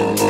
How you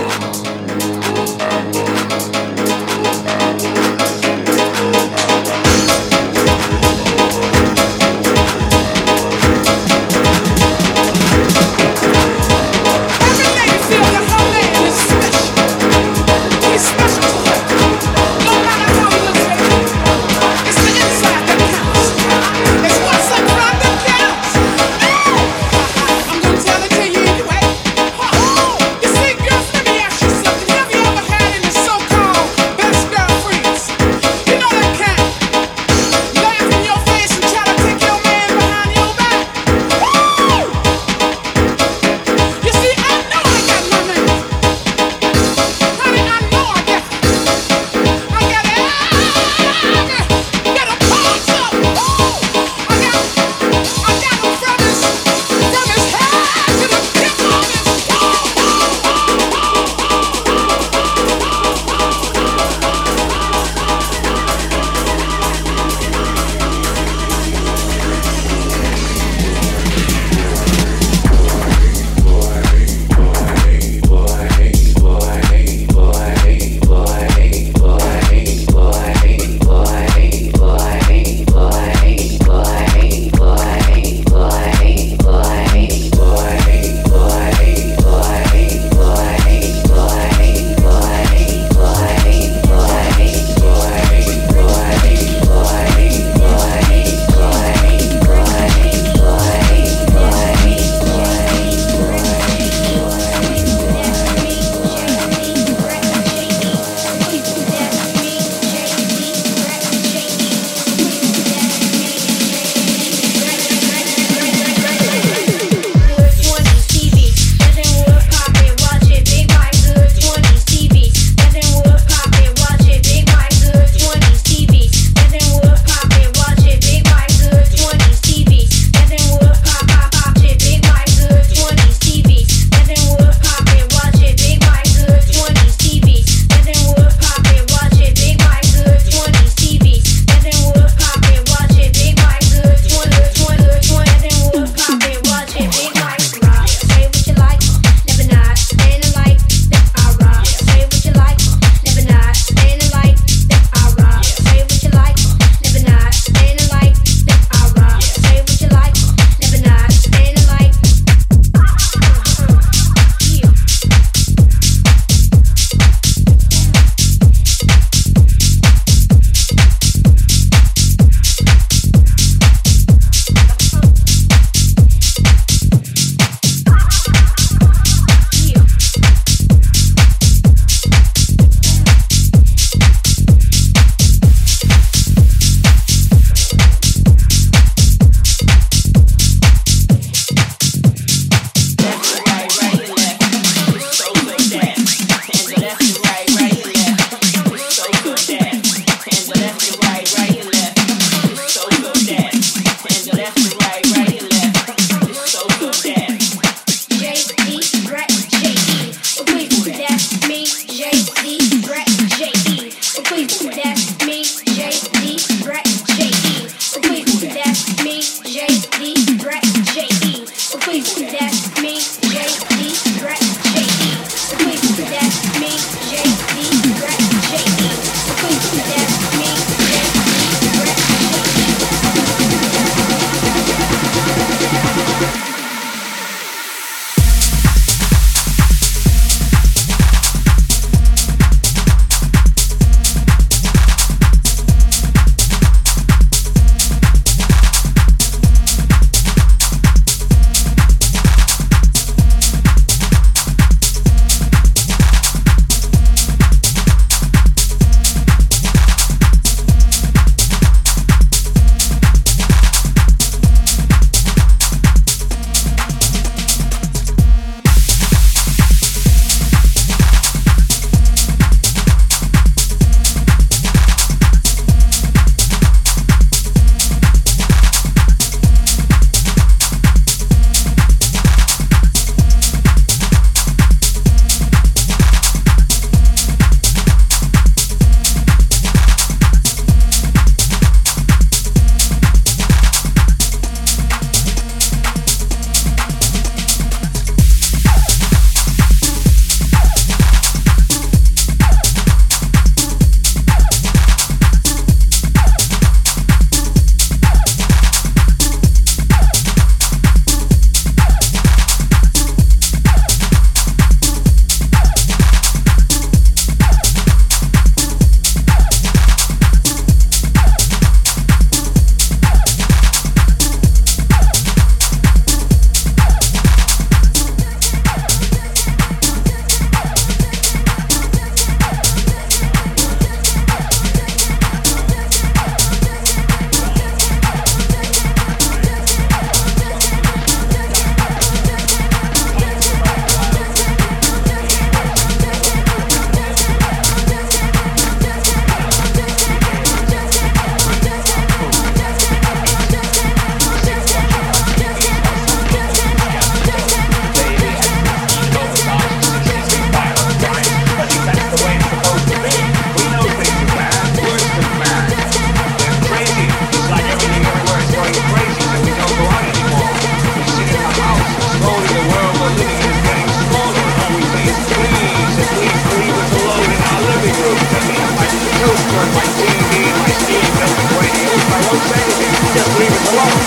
just leave it alone.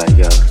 I go.